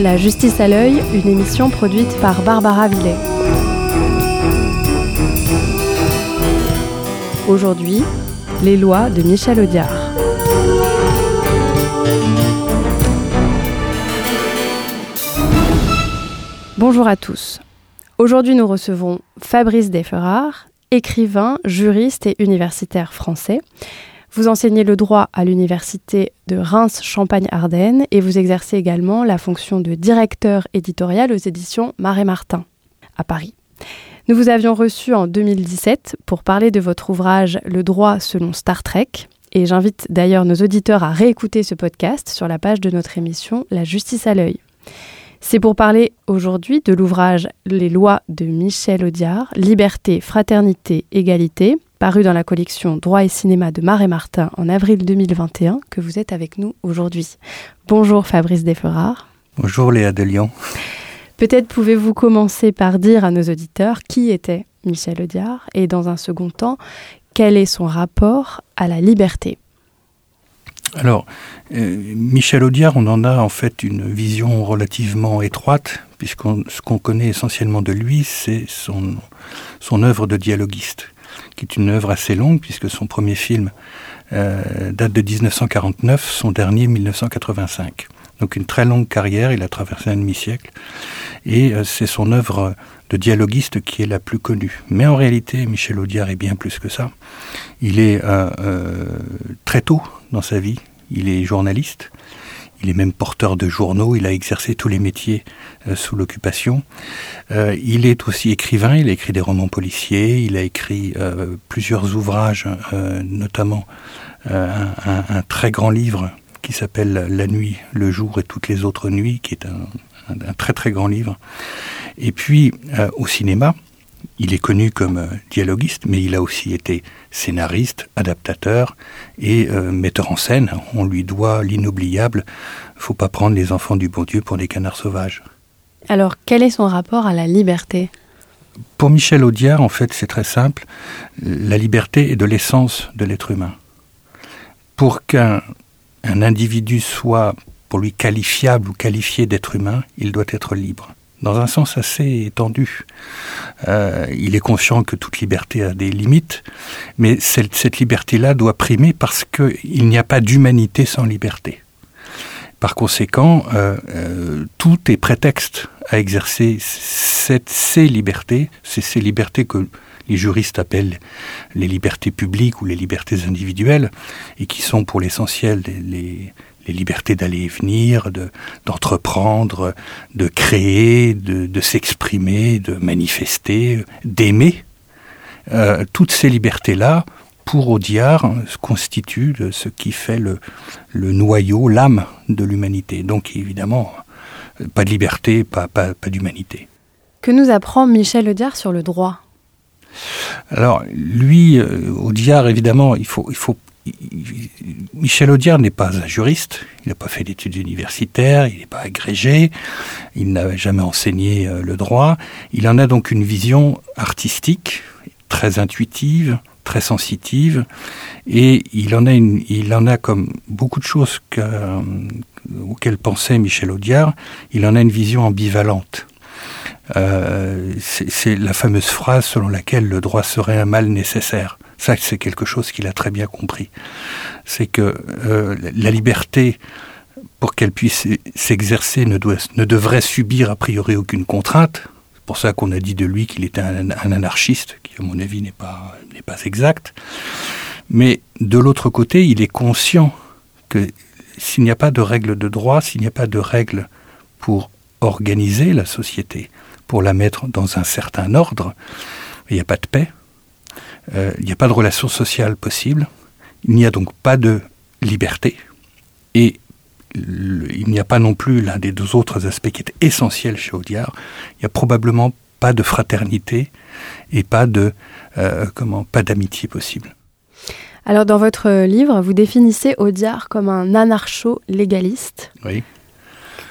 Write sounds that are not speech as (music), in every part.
La justice à l'œil, une émission produite par Barbara Villet. Aujourd'hui, les lois de Michel Audiard. Bonjour à tous. Aujourd'hui, nous recevons Fabrice Desferrard, écrivain, juriste et universitaire français. Vous enseignez le droit à l'université de Reims-Champagne-Ardenne et vous exercez également la fonction de directeur éditorial aux éditions Marais Martin à Paris. Nous vous avions reçu en 2017 pour parler de votre ouvrage Le droit selon Star Trek. Et j'invite d'ailleurs nos auditeurs à réécouter ce podcast sur la page de notre émission La justice à l'œil. C'est pour parler aujourd'hui de l'ouvrage Les lois de Michel Audiard, Liberté, Fraternité, Égalité, paru dans la collection Droit et cinéma de Marais Martin en avril 2021, que vous êtes avec nous aujourd'hui. Bonjour Fabrice Desferrard. Bonjour Léa de Lyon. Peut-être pouvez-vous commencer par dire à nos auditeurs qui était Michel Audiard et dans un second temps, quel est son rapport à la liberté? Alors, euh, Michel Audiard, on en a en fait une vision relativement étroite, puisque ce qu'on connaît essentiellement de lui, c'est son, son œuvre de dialoguiste qui est une œuvre assez longue, puisque son premier film euh, date de 1949, son dernier 1985. Donc une très longue carrière, il a traversé un demi-siècle, et euh, c'est son œuvre de dialoguiste qui est la plus connue. Mais en réalité, Michel Audiard est bien plus que ça. Il est euh, très tôt dans sa vie, il est journaliste, il est même porteur de journaux, il a exercé tous les métiers euh, sous l'occupation. Euh, il est aussi écrivain, il a écrit des romans policiers, il a écrit euh, plusieurs ouvrages, notamment un, un, très grand livre qui s'appelle La nuit, le jour et toutes les autres nuits, qui est un, un très très grand livre. Et puis au cinéma, il est connu comme euh, dialoguiste, mais il a aussi été scénariste, adaptateur et euh, metteur en scène. On lui doit l'inoubliable Faut pas prendre les enfants du bon Dieu pour des canards sauvages. Alors, quel est son rapport à la liberté? Pour Michel Audiard, en fait, c'est très simple. La liberté est de l'essence de l'être humain. Pour qu'un individu soit, pour lui, qualifiable ou qualifié d'être humain, il doit être libre dans un sens assez étendu. Euh, il est conscient que toute liberté a des limites, mais cette, liberté-là doit primer parce qu'il n'y a pas d'humanité sans liberté. Par conséquent, euh, euh, tout est prétexte à exercer cette, ces libertés, c'est ces libertés que les juristes appellent les libertés publiques ou les libertés individuelles, et qui sont pour l'essentiel les, les libertés d'aller et venir, d'entreprendre, de, créer, de, s'exprimer, de manifester, d'aimer. Euh, toutes ces libertés-là, pour Audiard, constituent ce qui fait le, noyau, l'âme de l'humanité. Donc évidemment, pas de liberté, pas, pas, pas d'humanité. Que nous apprend Michel Audiard sur le droit? Alors, lui, euh, Audiard, évidemment, il faut, il faut Michel Audiard n'est pas un juriste, il n'a pas fait d'études universitaires, il n'est pas agrégé, il n'a jamais enseigné euh, le droit. Il en a donc une vision artistique, très intuitive, très sensitive, et il en a, une, il en a comme beaucoup de choses euh, auxquelles pensait Michel Audiard, il en a une vision ambivalente. Euh, c'est la fameuse phrase selon laquelle le droit serait un mal nécessaire. Ça, c'est quelque chose qu'il a très bien compris. C'est que euh, la liberté, pour qu'elle puisse s'exercer, ne, devrait subir a priori aucune contrainte. C'est pour ça qu'on a dit de lui qu'il était un, anarchiste, qui à mon avis n'est pas, n'est pas exact. Mais de l'autre côté, il est conscient que s'il n'y a pas de règles de droit, s'il n'y a pas de règles pour organiser la société, pour la mettre dans un certain ordre, il n'y a pas de paix, euh, il n'y a pas de relation sociale possible, il n'y a donc pas de liberté, et il n'y a pas non plus l'un des deux autres aspects qui est essentiel chez Audiard, il n'y a probablement pas de fraternité et pas de euh, comment pas d'amitié possible. Alors dans votre livre, vous définissez Audiard comme un anarcho-légaliste. Oui.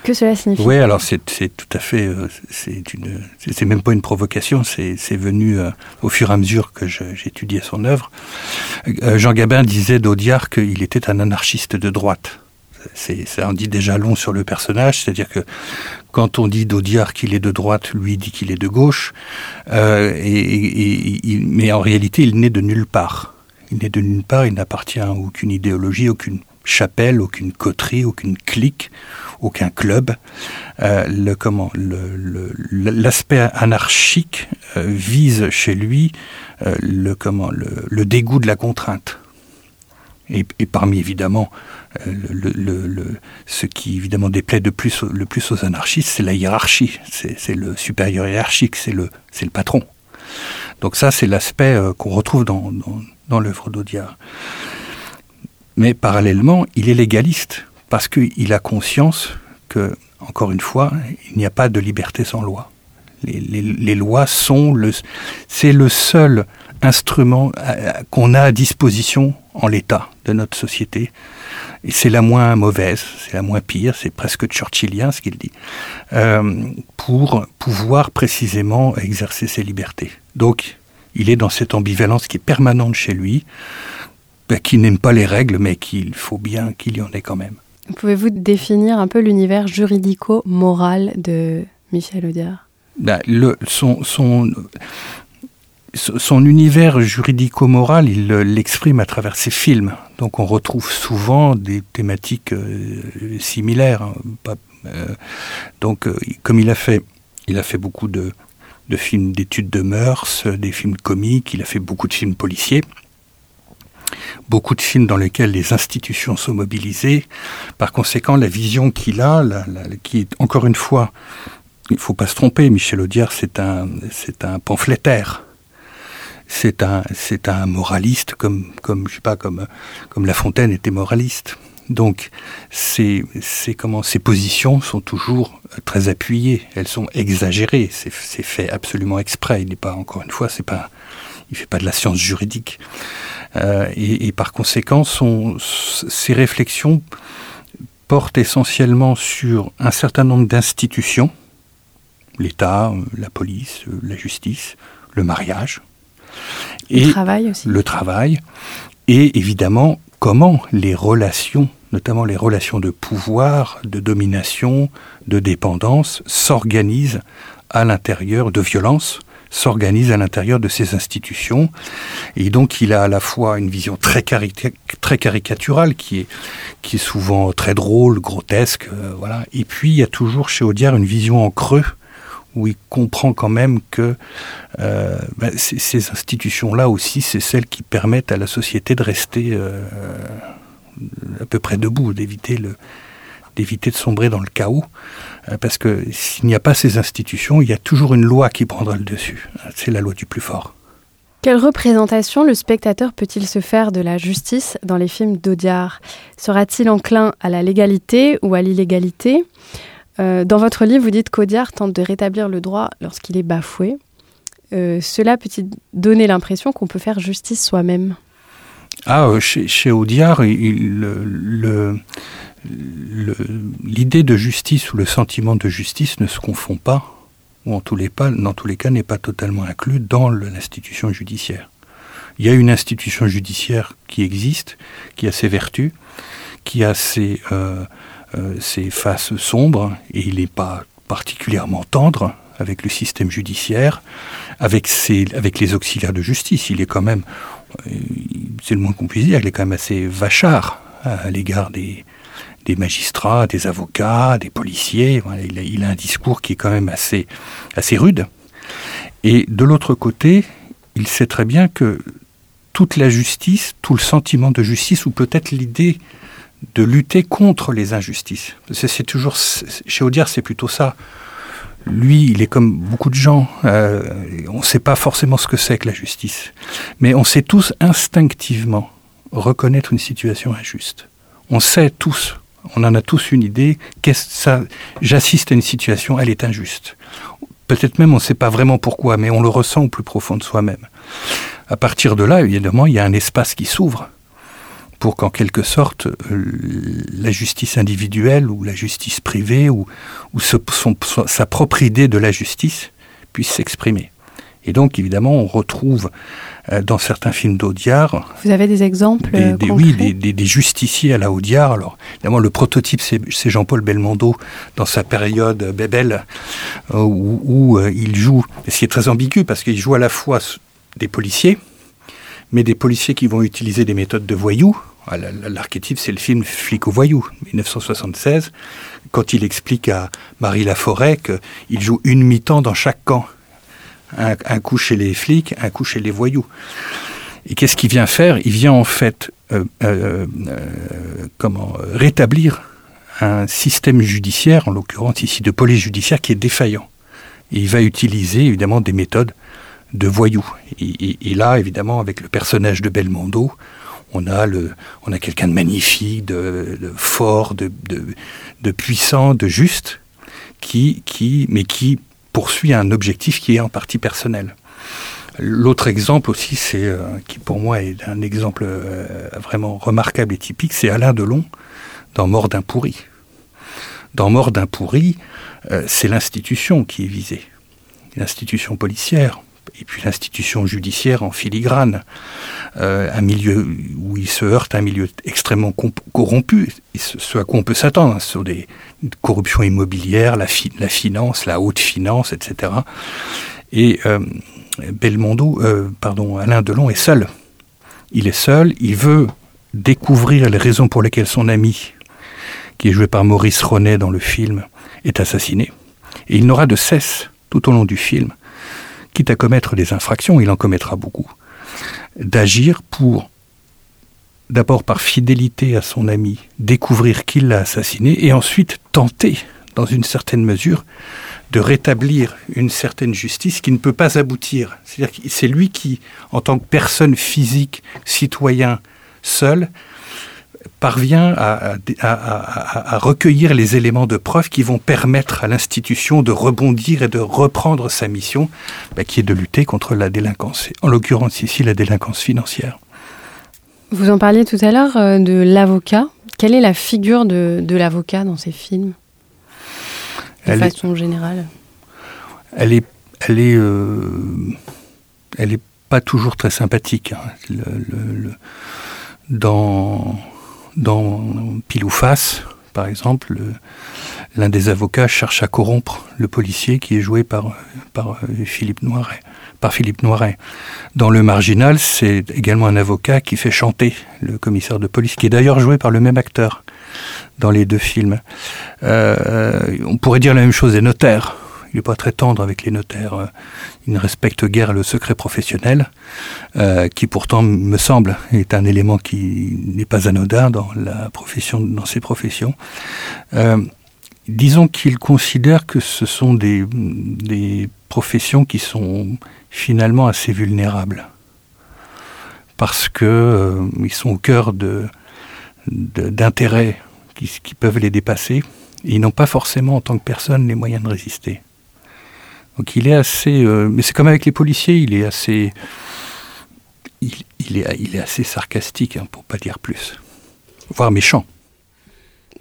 Que cela signifie Oui, alors c'est tout à fait, euh, c'est même pas une provocation, c'est venu euh, au fur et à mesure que j'étudiais son œuvre. Euh, Jean Gabin disait d'Audiard qu'il était un anarchiste de droite. ça en dit déjà long sur le personnage, c'est-à-dire que quand on dit d'Audiard qu'il est de droite, lui dit qu'il est de gauche, et, mais en réalité il n'est de nulle part. Il n'est de nulle part, il n'appartient à aucune idéologie, aucune chapelle, aucune coterie, aucune clique, aucun club. Euh, le comment l'aspect anarchique euh, vise chez lui euh, le comment le, dégoût de la contrainte. Et, parmi évidemment ce qui évidemment déplaît de plus le plus aux anarchistes, c'est la hiérarchie, c'est le supérieur hiérarchique, c'est le c'est le patron. Donc ça, c'est l'aspect qu'on retrouve dans, dans, dans l'œuvre d'Audiard. Mais parallèlement, il est légaliste, parce qu'il a conscience que, encore une fois, il n'y a pas de liberté sans loi. Les, lois sont le, c'est le seul instrument euh, qu'on a à disposition en l'état de notre société. Et c'est la moins mauvaise, c'est la moins pire, c'est presque churchillien ce qu'il dit, euh, pour pouvoir précisément exercer ses libertés. Donc, il est dans cette ambivalence qui est permanente chez lui, ben, qui n'aime pas les règles, mais qu'il faut bien qu'il y en ait quand même. Pouvez-vous définir un peu l'univers juridico-moral de Michel Audiard? Ben, le, son, son, son univers juridico-moral, il l'exprime à travers ses films. Donc on retrouve souvent des thématiques euh, similaires. Hein, euh, donc euh, comme il a fait, il a fait beaucoup de, de films d'études de mœurs, des films comiques, il a fait beaucoup de films policiers beaucoup de films dans lesquels les institutions sont mobilisées. Par conséquent, la vision qu'il a, qui est encore une fois, il ne faut pas se tromper, Michel Audiard, c'est un, c'est un pamphlétaire. C'est un, c'est un moraliste comme, comme, je sais pas, comme, comme La Fontaine était moraliste. Donc, ces, ces, comment, ces positions sont toujours très appuyées, elles sont exagérées, c'est fait absolument exprès. Il n'est pas, encore une fois, c'est pas, il fait pas de la science juridique. Euh, et, par conséquent, son, ses réflexions portent essentiellement sur un certain nombre d'institutions, l'État, la police, la justice, le mariage. Et le travail aussi. Le travail. Et évidemment, comment les relations, notamment les relations de pouvoir, de domination, de dépendance, s'organisent à l'intérieur de violence s'organise à l'intérieur de ces institutions. Et donc il a à la fois une vision très, très caricaturale, qui est, qui est souvent très drôle, grotesque, euh, voilà. Et puis il y a toujours chez Audiard une vision en creux, où il comprend quand même que euh, ben, ces institutions-là aussi, c'est celles qui permettent à la société de rester euh, à peu près debout, d'éviter le d'éviter de sombrer dans le chaos. Euh, parce que s'il n'y a pas ces institutions, il y a toujours une loi qui prendra le dessus. C'est la loi du plus fort. Quelle représentation le spectateur peut-il se faire de la justice dans les films d'Audiard? Sera-t-il enclin à la légalité ou à l'illégalité? Euh, Dans votre livre, vous dites qu'Audiard tente de rétablir le droit lorsqu'il est bafoué. Euh, cela peut-il donner l'impression qu'on peut faire justice soi-même? Ah, chez, Audiard, il, le l'idée de justice ou le sentiment de justice ne se confond pas, ou en tous les, cas n'est pas totalement inclus dans l'institution judiciaire. Il y a une institution judiciaire qui existe, qui a ses vertus, qui a ses, euh, euh, faces sombres, et il n'est pas particulièrement tendre avec le système judiciaire, avec, avec les auxiliaires de justice. Il est quand même, euh, c'est le moins qu'on puisse dire, il est quand même assez vachard à l'égard des, des magistrats, des avocats, des policiers. il, a, un discours qui est quand même assez, assez rude. Et de l'autre côté, il sait très bien que toute la justice, tout le sentiment de justice, ou peut-être l'idée de lutter contre les injustices. C'est toujours chez Audiard, c'est plutôt ça. Lui, il est comme beaucoup de gens. Euh, on ne sait pas forcément ce que c'est que la justice, mais on sait tous instinctivement reconnaître une situation injuste. On sait tous on en a tous une idée. Qu'est-ce ça J'assiste à une situation, elle est injuste. Peut-être même on ne sait pas vraiment pourquoi, mais on le ressent au plus profond de soi-même. À partir de là, évidemment, il y a un espace qui s'ouvre pour qu'en quelque sorte euh, la justice individuelle ou la justice privée ou, sa propre idée de la justice puisse s'exprimer. Et donc, évidemment, on retrouve euh, dans certains films d'Audiard. Vous avez des exemples des, des, Oui, des, des, justiciers à la Audiard. Alors, évidemment, le prototype, c'est Jean-Paul Belmondo dans sa période Bébel, euh, où, où euh, il joue, ce qui est très ambigu, parce qu'il joue à la fois des policiers, mais des policiers qui vont utiliser des méthodes de voyous. Ah, l'archétype, c'est le film Flic au voyou, 1976, quand il explique à Marie Laforêt qu'il joue une mi-temps dans chaque camp un, coup chez les flics, un coup chez les voyous. Et qu'est-ce qu'il vient faire? Il vient en fait euh, euh, euh, comment rétablir un système judiciaire, en l'occurrence ici de police judiciaire, qui est défaillant. Il va utiliser évidemment des méthodes de voyous. Et, là, évidemment, avec le personnage de Belmondo, on a, quelqu'un de magnifique, de, fort, de, puissant, de juste, qui, mais qui poursuit un objectif qui est en partie personnel. L'autre exemple aussi, c'est euh, qui pour moi est un exemple euh, vraiment remarquable et typique, c'est Alain Delon dans Mort d'un pourri. Dans Mort d'un pourri, euh, c'est l'institution qui est visée, l'institution policière et puis l'institution judiciaire en filigrane, un milieu où il se heurte un milieu extrêmement corrompu, ce, à quoi on peut s'attendre, hein, sur des corruption immobilière, la, finance, la haute finance, etc. Et euh, Belmondo, euh, pardon, Alain Delon est seul. Il est seul, il veut découvrir les raisons pour lesquelles son ami, qui est joué par Maurice Ronet dans le film, est assassiné. Et il n'aura de cesse, tout au long du film, quitte à commettre des infractions, il en commettra beaucoup, d'agir pour d'abord par fidélité à son ami, découvrir qui l'a assassiné, et ensuite tenter, dans une certaine mesure, de rétablir une certaine justice qui ne peut pas aboutir. C'est-à-dire que c'est lui qui, en tant que personne physique, citoyen, seul, parvient à, à, recueillir les éléments de preuve qui vont permettre à l'institution de rebondir et de reprendre sa mission, bah, qui est de lutter contre la délinquance, en l'occurrence ici la délinquance financière. Vous en parliez tout à l'heure euh, de l'avocat. Quelle est la figure de, de l'avocat dans ces films De façon générale? Elle est, elle est, euh, elle est pas toujours très sympathique. Hein. Le, le, dans, dans Pile ou Face, par exemple, l'un des avocats cherche à corrompre le policier qui est joué par, par euh, Philippe Noiret par Philippe Noiret. Dans Le Marginal, c'est également un avocat qui fait chanter le commissaire de police, qui est d'ailleurs joué par le même acteur dans les deux films. Euh, on pourrait dire la même chose des notaires. Il n'est pas très tendre avec les notaires. Il ne respecte guère le secret professionnel, euh, qui pourtant, me semble, est un élément qui n'est pas anodin dans la profession, dans ces professions. Euh, disons qu'il considère que ce sont des, professions qui sont finalement assez vulnérables parce que euh, ils sont au cœur d'intérêts qui, qui, peuvent les dépasser ils n'ont pas forcément en tant que personne les moyens de résister. Donc il est assez, euh, mais c'est comme avec les policiers, il est assez, il, il, est, il est assez sarcastique hein, pour pas dire plus, voire méchant.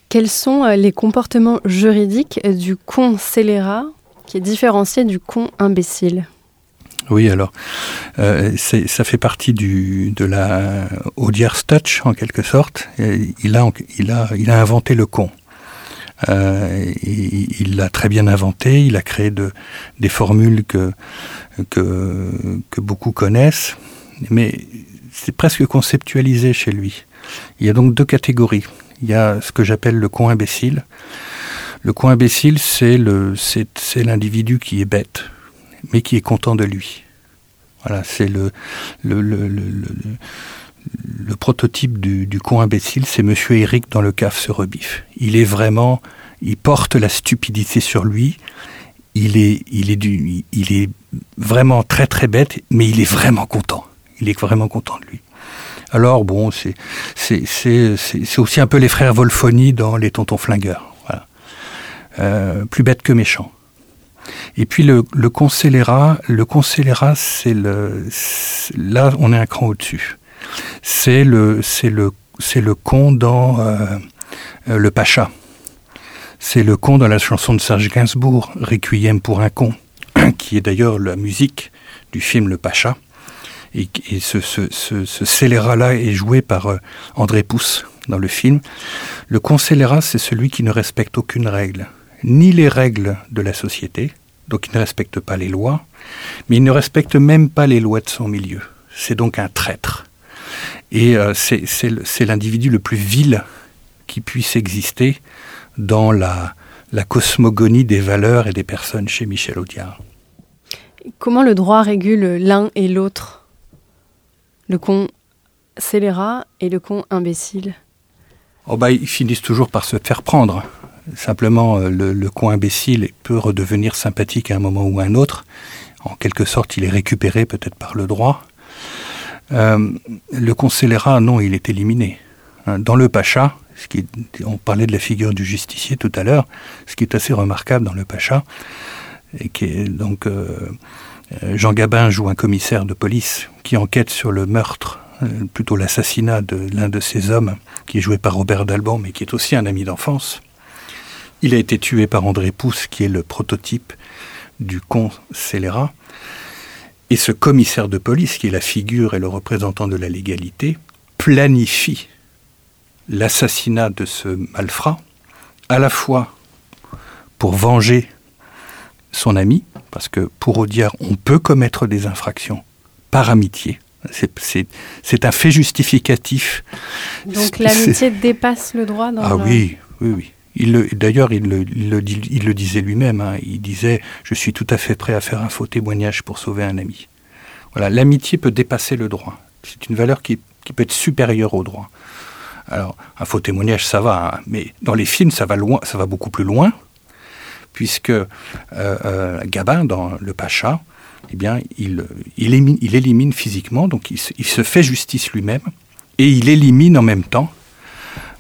Quels sont euh, les comportements juridiques du con scélérat qui est différencié du con imbécile? Oui, alors, euh, ça fait partie du, de la Audier's Touch, en quelque sorte. il, a, il, a, il a inventé le con. Euh, il l'a très bien inventé, il a créé de, des formules que, que, que beaucoup connaissent, mais c'est presque conceptualisé chez lui. Il y a donc deux catégories. Il y a ce que j'appelle le con imbécile. Le con imbécile, c'est l'individu qui est bête, mais qui est content de lui. Voilà, c'est le, le, le, le, prototype du, du con imbécile, c'est Monsieur Eric dans le caf se rebiffe. Il est vraiment, il porte la stupidité sur lui. Il est, il est du, il est vraiment très très bête, mais il est vraiment content. Il est vraiment content de lui. Alors bon, c'est c'est aussi un peu les frères Volfoni dans les Tontons Flingueurs. Voilà. Euh, plus bête que méchant. Et puis le, le concélérat, le c'est le, là on est un cran au-dessus. C'est le, c'est le, c'est le con dans euh, euh, le Pacha. C'est le con dans la chanson de Serge Gainsbourg, Requiem pour un con, (clears throat) qui est d'ailleurs la musique du film Le Pacha. Et, ce, scélérat-là est joué par euh, André Pousse dans le film. Le scélérat, c'est celui qui ne respecte aucune règle, ni les règles de la société, donc il ne respecte pas les lois, mais il ne respecte même pas les lois de son milieu. C'est donc un traître. Et euh, c'est l'individu le plus vil qui puisse exister dans la, la cosmogonie des valeurs et des personnes chez Michel Audiard. Comment le droit régule l'un et l'autre? Le con scélérat et le con imbécile? Oh bah, Ils finissent toujours par se faire prendre. Simplement, euh, le, con imbécile peut redevenir sympathique à un moment ou à un autre. En quelque sorte, il est récupéré peut-être par le droit. Euh, le con scélérat, non, il est éliminé. Hein, dans le Pacha, ce qui on parlait de la figure du justicier tout à l'heure, ce qui est assez remarquable dans le Pacha, et qui est donc euh, Jean Gabin joue un commissaire de police qui enquête sur le meurtre, euh, plutôt l'assassinat de l'un de ses hommes, qui est joué par Robert Dalban, mais qui est aussi un ami d'enfance. Il a été tué par André Pousse, qui est le prototype du con scélérat. Et ce commissaire de police, qui est la figure et le représentant de la légalité, planifie l'assassinat de ce malfrat, à la fois pour venger son ami, parce que pour Audiard, on peut commettre des infractions par amitié. C'est un fait justificatif. Donc l'amitié dépasse le droit dans Ah oui, oui, oui. D'ailleurs, il le, disait lui-même. Hein. Il disait Je suis tout à fait prêt à faire un faux témoignage pour sauver un ami. Voilà, l'amitié peut dépasser le droit. C'est une valeur qui, peut être supérieure au droit. Alors, un faux témoignage, ça va, hein. mais dans les films, ça va beaucoup plus loin puisque euh, euh, Gabin, dans Le Pacha, eh bien, il, élimine, physiquement, donc il se, fait justice lui-même, et il élimine en même temps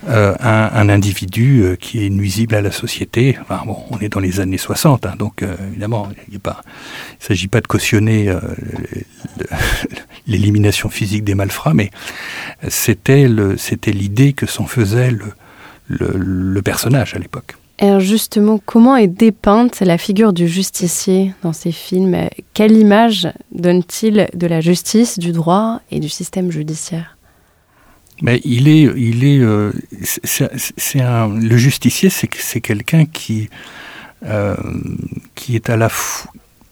euh, un, individu qui est nuisible à la société. Bon, on est dans les années 60, hein, donc évidemment, il ne s'agit pas de cautionner l'élimination physique des malfrats, mais c'était l'idée que s'en faisait le personnage à l'époque. Justement, comment est dépeinte la figure du justicier dans ces films? Quelle image donne-t-il de la justice, du droit et du système judiciaire? Mais il est, il est, euh, c'est un, le justicier, c'est quelqu'un qui, euh, qui est à la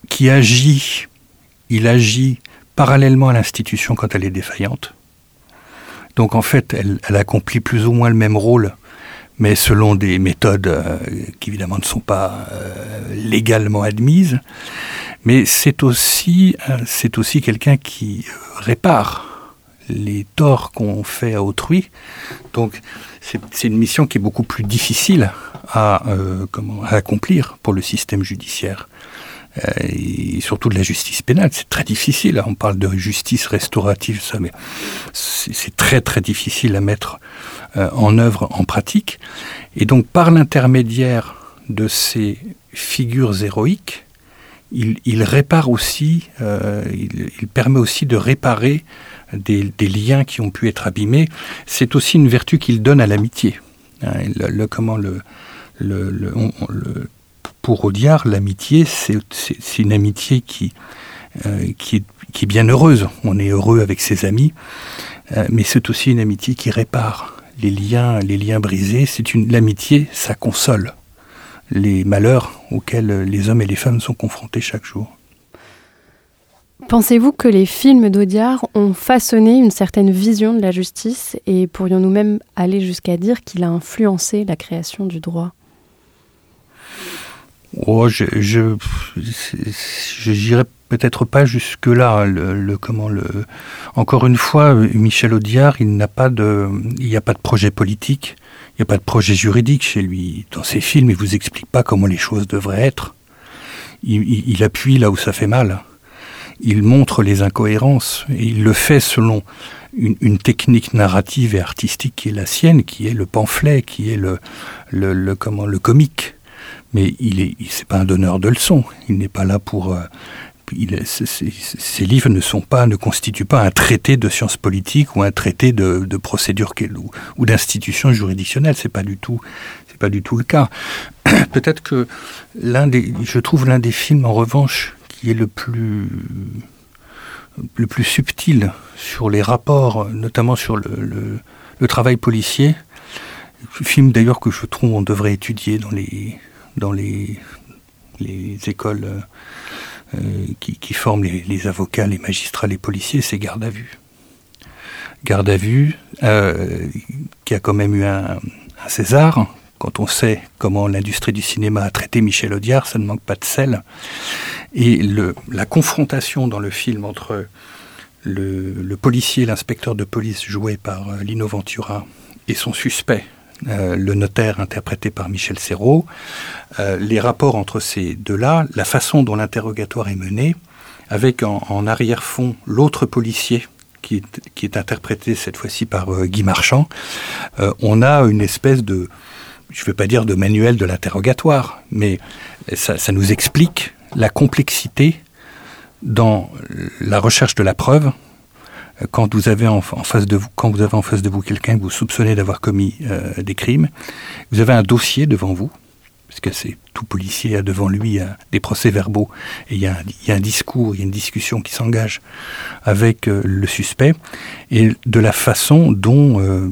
qui agit, il agit parallèlement à l'institution quand elle est défaillante. Donc en fait, elle, elle accomplit plus ou moins le même rôle mais selon des méthodes euh, qui évidemment ne sont pas euh, légalement admises. Mais c'est aussi, euh, c'est aussi quelqu'un qui répare les torts qu'on fait à autrui. Donc c'est une mission qui est beaucoup plus difficile à, comment, à accomplir pour le système judiciaire. et surtout de la justice pénale, c'est très difficile. On parle de justice restaurative, ça, mais c'est très très difficile à mettre euh, en œuvre en pratique. Et donc par l'intermédiaire de ces figures héroïques, il, répare aussi, euh, il, permet aussi de réparer des, liens qui ont pu être abîmés. C'est aussi une vertu qu'il donne à l'amitié. Pour Audiard, l'amitié, c'est une amitié qui, euh, qui, est, bien heureuse. On est heureux avec ses amis, mais c'est aussi une amitié qui répare les liens, les liens brisés, c'est l'amitié, ça console les malheurs auxquels les hommes et les femmes sont confrontés chaque jour. Pensez-vous que les films d'Audiard ont façonné une certaine vision de la justice et pourrions-nous même aller jusqu'à dire qu'il a influencé la création du droit? Oh, je, je, peut-être pas jusque là. Comment le encore une fois, Michel Audiard, il n'y a pas de projet politique, il n'y a pas de projet juridique chez lui. Dans ses films, il vous explique pas comment les choses devraient être. Il, appuie là où ça fait mal. Il montre les incohérences et il le fait selon une, technique narrative et artistique qui est la sienne, qui est le pamphlet, qui est le, le, le comment le comique mais il est, c'est pas un donneur de leçons. Il n'est pas là pour. Euh, il ces livres ne sont pas, ne constituent pas un traité de sciences politiques ou un traité de, de procédure ou, ou d'institution juridictionnelle. C'est pas du tout, c'est pas du tout le cas. (clears throat) Peut-être que l'un des, je trouve l'un des films en revanche qui est le plus le plus subtil sur les rapports, notamment sur le, travail policier. Film d'ailleurs que je trouve on devrait étudier dans les, dans les, les écoles euh, qui, forment les, avocats, les magistrats, les policiers, c'est Garde à vue. Garde à vue, euh, qui a quand même eu un, un César, quand on sait comment l'industrie du cinéma a traité Michel Audiard, ça ne manque pas de sel. Et la confrontation dans le film entre le, policier, l'inspecteur de police joué par euh, Lino Ventura et son suspect, euh, le notaire interprété par Michel Serrault, euh, les rapports entre ces deux-là, la façon dont l'interrogatoire est mené, avec en, arrière-fond l'autre policier qui est, interprété cette fois-ci par Guy Marchand, on a une espèce de, je ne veux pas dire de manuel de l'interrogatoire, mais ça, nous explique la complexité dans la recherche de la preuve. Quand vous avez en, face de vous, quand vous avez en face de vous quelqu'un que vous soupçonnez d'avoir commis euh, des crimes, vous avez un dossier devant vous, parce que c'est tout policier a devant lui des procès-verbaux et il y, a un, discours, il y a une discussion qui s'engage avec euh, le suspect. Et de la façon dont euh,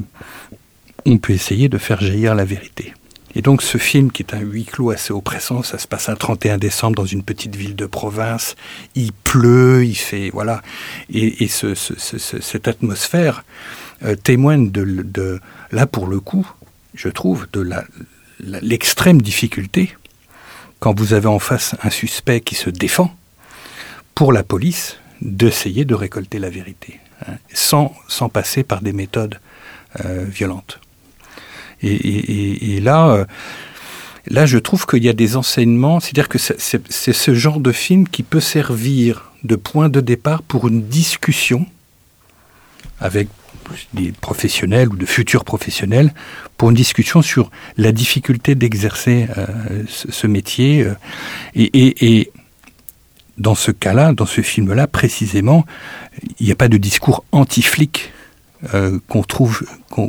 on peut essayer de faire jaillir la vérité. Et donc ce film, qui est un huis clos assez oppressant, ça se passe un 31 décembre dans une petite ville de province, il pleut, il fait... Voilà. Et, cette atmosphère euh, témoigne de, là pour le coup, je trouve, de l'extrême difficulté quand vous avez en face un suspect qui se défend pour la police d'essayer de récolter la vérité, hein, sans, sans passer par des méthodes euh, violentes. Et, là, euh, là, je trouve qu'il y a des enseignements, c'est-à-dire que c'est ce genre de film qui peut servir de point de départ pour une discussion avec des professionnels ou de futurs professionnels pour une discussion sur la difficulté d'exercer euh, ce, métier. Euh, et, et, dans ce cas-là, dans ce film-là, précisément, il n'y a pas de discours anti-flic euh, qu'on trouve,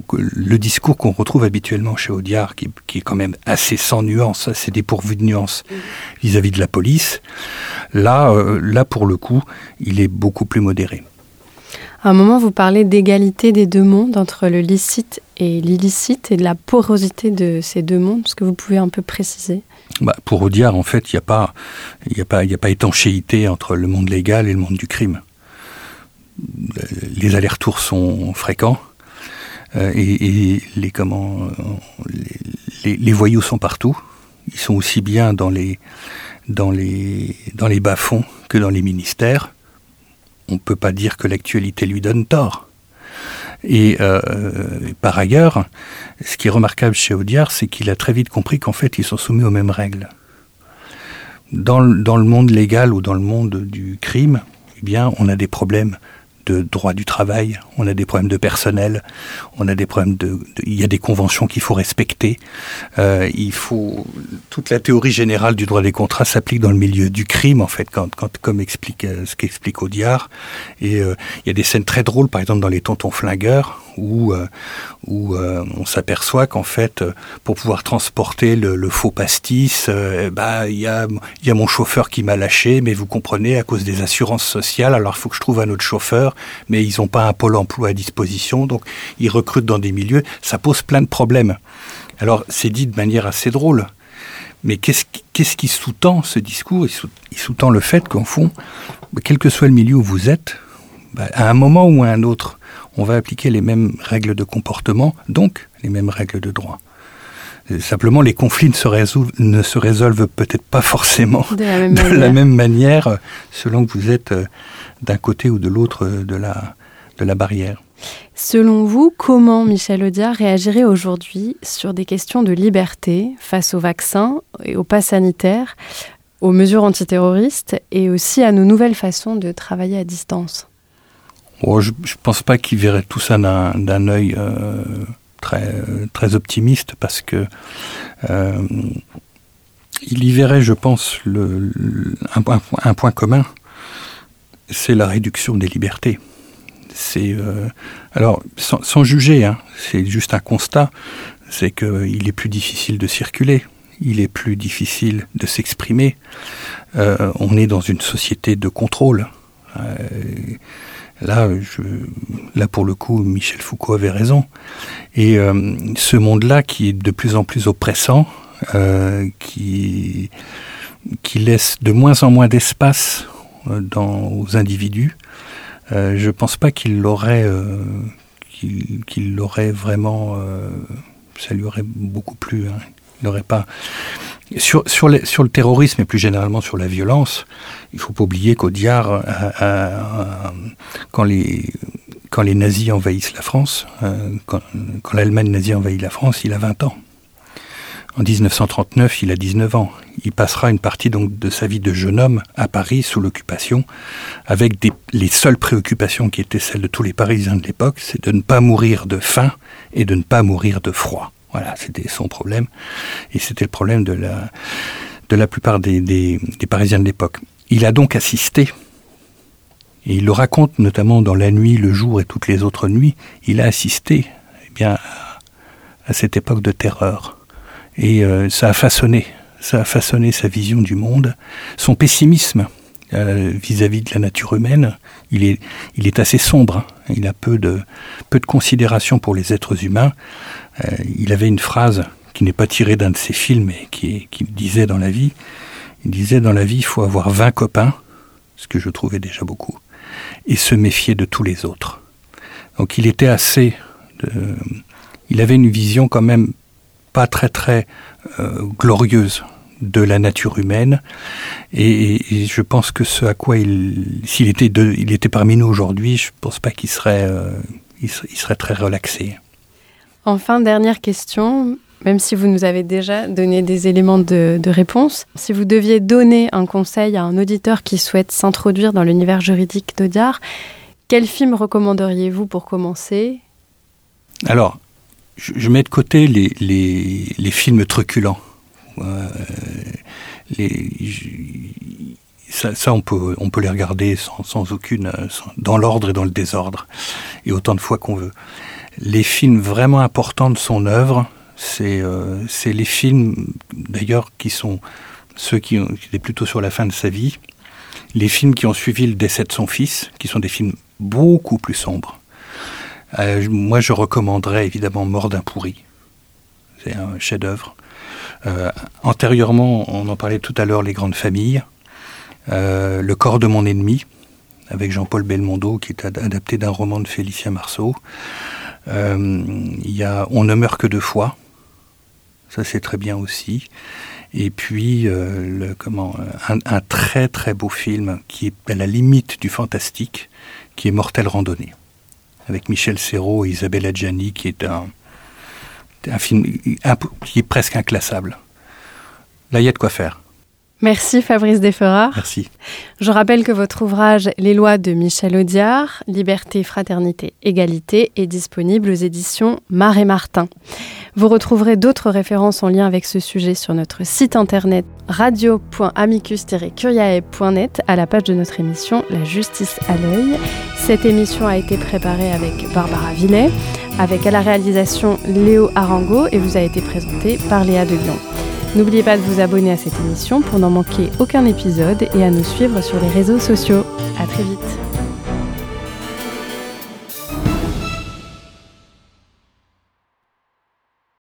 le discours qu'on retrouve habituellement chez Audiard, qui, est quand même assez sans nuance, assez dépourvu de nuance vis-à-vis de la police, là, euh, là pour le coup, il est beaucoup plus modéré. À un moment, vous parlez d'égalité des deux mondes, entre le licite et l'illicite, et de la porosité de ces deux mondes. Est-ce que vous pouvez un peu préciser? Bah, Pour Audiard, en fait, il n'y a, pas, a, pas, a pas étanchéité entre le monde légal et le monde du crime les allers-retours sont fréquents euh, et, les, comment, les, voyous sont partout. Ils sont aussi bien dans les, dans les, dans les bas-fonds que dans les ministères. On ne peut pas dire que l'actualité lui donne tort. Et euh, par ailleurs, ce qui est remarquable chez Audiard, c'est qu'il a très vite compris qu'en fait, ils sont soumis aux mêmes règles. Dans, dans, le monde légal ou dans le monde du crime, eh bien, on a des problèmes de droit du travail, on a des problèmes de personnel, on a des problèmes de, il y a des conventions qu'il faut respecter. Euh, il faut toute la théorie générale du droit des contrats s'applique dans le milieu du crime en fait, quand, quand comme explique euh, ce qu'explique Audiard. Et euh, il y a des scènes très drôles, par exemple dans les Tontons flingueurs, où, euh, où euh, on s'aperçoit qu'en fait, euh, pour pouvoir transporter le, faux pastis, bah il y a, y a mon chauffeur qui m'a lâché, mais vous comprenez, à cause des assurances sociales, alors il faut que je trouve un autre chauffeur, mais ils n'ont pas un pôle emploi à disposition, donc ils recrutent dans des milieux, ça pose plein de problèmes. Alors c'est dit de manière assez drôle, mais qu'est-ce qui, sous-tend ce discours? Il sous-tend le fait qu'en fond, quel que soit le milieu où vous êtes, bah, à un moment ou à un autre, on va appliquer les mêmes règles de comportement, donc les mêmes règles de droit. Simplement, les conflits ne se, résolvent, ne se résolvent peut-être pas forcément de, la même, (laughs) manière selon que vous êtes euh, d'un côté ou de l'autre euh, de la, de la barrière. Selon vous, comment Michel Audiard réagirait aujourd'hui sur des questions de liberté face aux vaccins et aux pas sanitaires, aux mesures antiterroristes et aussi à nos nouvelles façons de travailler à distance? Je ne pense pas qu'il verrait tout ça d'un œil euh, très, optimiste parce que euh, il y verrait, je pense, un, point commun, c'est la réduction des libertés. C'est euh, alors sans, juger, hein, c'est juste un constat, c'est qu'il est plus difficile de circuler, il est plus difficile de s'exprimer. on est dans une société de contrôle. Là, là, pour le coup, Michel Foucault avait raison. Et ce monde-là qui est de plus en plus oppressant, qui, qui laisse de moins en moins d'espace dans, aux individus, je ne pense pas qu'il l'aurait qu'il l'aurait vraiment ça lui aurait beaucoup plu. Hein. N'aurait pas. Sur, le terrorisme et plus généralement sur la violence, il ne faut pas oublier qu'Audiard, quand, les, quand les nazis envahissent la France, euh, quand, l'Allemagne nazie envahit la France, il a 20 ans. En 1939, il a 19 ans. Il passera une partie de sa vie de jeune homme à Paris sous l'occupation, avec les seules préoccupations qui étaient celles de tous les Parisiens de l'époque, c'est de ne pas mourir de faim et de ne pas mourir de froid. Voilà, c'était son problème, et c'était le problème de la, de la plupart des, des, Parisiens de l'époque. Il a donc assisté, et il le raconte notamment dans La nuit, le jour et toutes les autres nuits, il a assisté eh bien, à cette époque de terreur. Et euh, ça a façonné, ça a façonné sa vision du monde, son pessimisme euh, vis-à-vis de la nature humaine. Il est, assez sombre. Il a peu de, considération pour les êtres humains. Euh, il avait une phrase qui n'est pas tirée d'un de ses films, mais qui, disait dans la vie. Il disait dans la vie, il faut avoir 20 copains, ce que je trouvais déjà beaucoup, et se méfier de tous les autres. Donc il était assez. De, il avait une vision quand même pas très très euh, glorieuse de la nature humaine. Et, je pense que ce à quoi il, s'il était, il était parmi nous aujourd'hui, je pense pas qu'il serait, euh, il serait, très relaxé. Enfin, dernière question. Même si vous nous avez déjà donné des éléments de, de réponse, si vous deviez donner un conseil à un auditeur qui souhaite s'introduire dans l'univers juridique d'Audiard, quel film recommanderiez-vous pour commencer? Alors, je, mets de côté les, les, les films truculents. Euh, ça, on peut les regarder sans, aucune dans l'ordre et dans le désordre et autant de fois qu'on veut. Les films vraiment importants de son œuvre, c'est euh, les films d'ailleurs qui sont ceux qui, qui étaient plutôt sur la fin de sa vie, les films qui ont suivi le décès de son fils, qui sont des films beaucoup plus sombres euh, moi, je recommanderais évidemment Mort d'un pourri. C'est un chef-d'œuvre. Euh, antérieurement, on en parlait tout à l'heure, Les Grandes Familles. Euh, le corps de mon ennemi, avec Jean-Paul Belmondo, qui est adapté d'un roman de Félicien Marceau. Il y a On ne meurt que deux fois. Ça, c'est très bien aussi. Et puis, comment, un, très très beau film qui est à la limite du fantastique, qui est Mortel Randonnée avec Michel Serrault et Isabelle Adjani, qui est un, un film qui est presque inclassable. Là, il y a de quoi faire. Merci Fabrice Desferrard. Merci. Je rappelle que votre ouvrage Les lois de Michel Audiard, Liberté, Fraternité, Égalité est disponible aux éditions Mar et Martin. Vous retrouverez d'autres références en lien avec ce sujet sur notre site internet radio.amicus-curiae.net à la page de notre émission La justice à l'œil. Cette émission a été préparée avec Barbara Villet, avec à la réalisation Léo Arango et vous a été présentée par Léa de Lyon. N'oubliez pas de vous abonner à cette émission pour n'en manquer aucun épisode et à nous suivre sur les réseaux sociaux. À très vite.